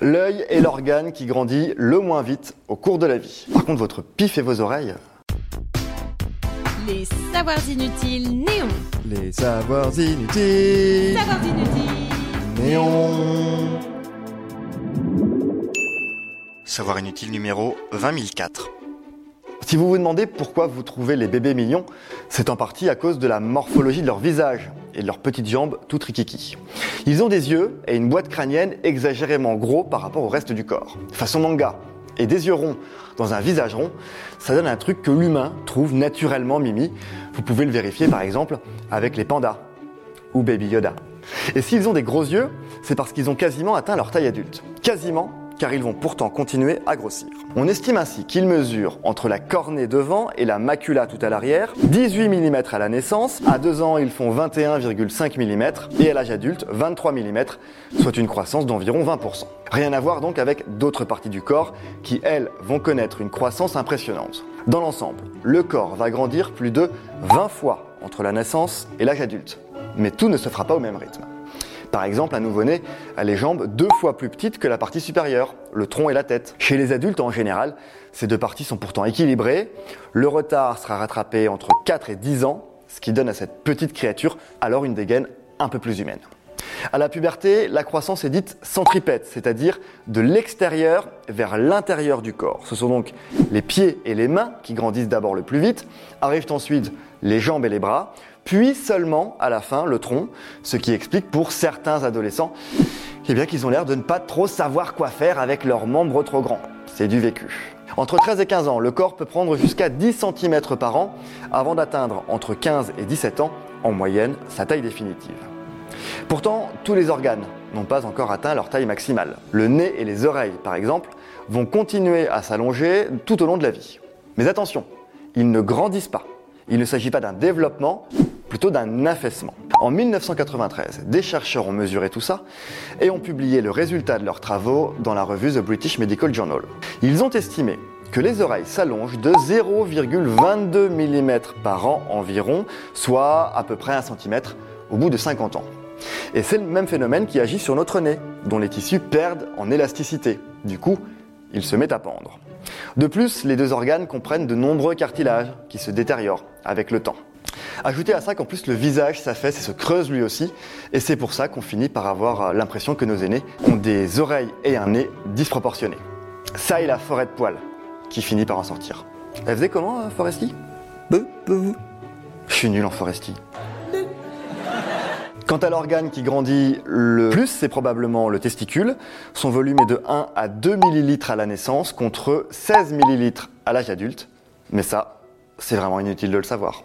L'œil est l'organe qui grandit le moins vite au cours de la vie. Par contre, votre pif et vos oreilles. Les savoirs inutiles néons. Les savoirs inutiles. Savoirs inutiles. Néons. Savoir inutile numéro 20004. Si vous vous demandez pourquoi vous trouvez les bébés mignons, c'est en partie à cause de la morphologie de leur visage et de leurs petites jambes toutes rikiki. Ils ont des yeux et une boîte crânienne exagérément gros par rapport au reste du corps, façon manga. Et des yeux ronds dans un visage rond, ça donne un truc que l'humain trouve naturellement mimi. Vous pouvez le vérifier par exemple avec les pandas ou Baby Yoda. Et s'ils ont des gros yeux, c'est parce qu'ils ont quasiment atteint leur taille adulte. Quasiment car ils vont pourtant continuer à grossir. On estime ainsi qu'ils mesurent entre la cornée devant et la macula tout à l'arrière 18 mm à la naissance, à 2 ans ils font 21,5 mm et à l'âge adulte 23 mm, soit une croissance d'environ 20%. Rien à voir donc avec d'autres parties du corps qui, elles, vont connaître une croissance impressionnante. Dans l'ensemble, le corps va grandir plus de 20 fois entre la naissance et l'âge adulte. Mais tout ne se fera pas au même rythme. Par exemple, un nouveau-né a les jambes deux fois plus petites que la partie supérieure, le tronc et la tête. Chez les adultes en général, ces deux parties sont pourtant équilibrées. Le retard sera rattrapé entre 4 et 10 ans, ce qui donne à cette petite créature alors une dégaine un peu plus humaine. À la puberté, la croissance est dite centripète, c'est-à-dire de l'extérieur vers l'intérieur du corps. Ce sont donc les pieds et les mains qui grandissent d'abord le plus vite, arrivent ensuite les jambes et les bras, puis seulement à la fin le tronc, ce qui explique pour certains adolescents eh qu'ils ont l'air de ne pas trop savoir quoi faire avec leurs membres trop grands. C'est du vécu. Entre 13 et 15 ans, le corps peut prendre jusqu'à 10 cm par an avant d'atteindre entre 15 et 17 ans, en moyenne, sa taille définitive. Pourtant, tous les organes n'ont pas encore atteint leur taille maximale. Le nez et les oreilles, par exemple, vont continuer à s'allonger tout au long de la vie. Mais attention, ils ne grandissent pas. Il ne s'agit pas d'un développement, plutôt d'un affaissement. En 1993, des chercheurs ont mesuré tout ça et ont publié le résultat de leurs travaux dans la revue The British Medical Journal. Ils ont estimé que les oreilles s'allongent de 0,22 mm par an environ, soit à peu près 1 cm au bout de 50 ans. Et c'est le même phénomène qui agit sur notre nez, dont les tissus perdent en élasticité. Du coup, il se met à pendre. De plus, les deux organes comprennent de nombreux cartilages qui se détériorent avec le temps. Ajoutez à ça qu'en plus le visage s'affaisse et se creuse lui aussi, et c'est pour ça qu'on finit par avoir l'impression que nos aînés ont des oreilles et un nez disproportionnés. Ça et la forêt de poils qui finit par en sortir. Elle faisait comment, euh, Foresti? Je suis nul en Foresti. Quant à l'organe qui grandit le plus, c'est probablement le testicule. Son volume est de 1 à 2 ml à la naissance contre 16 ml à l'âge adulte. Mais ça, c'est vraiment inutile de le savoir.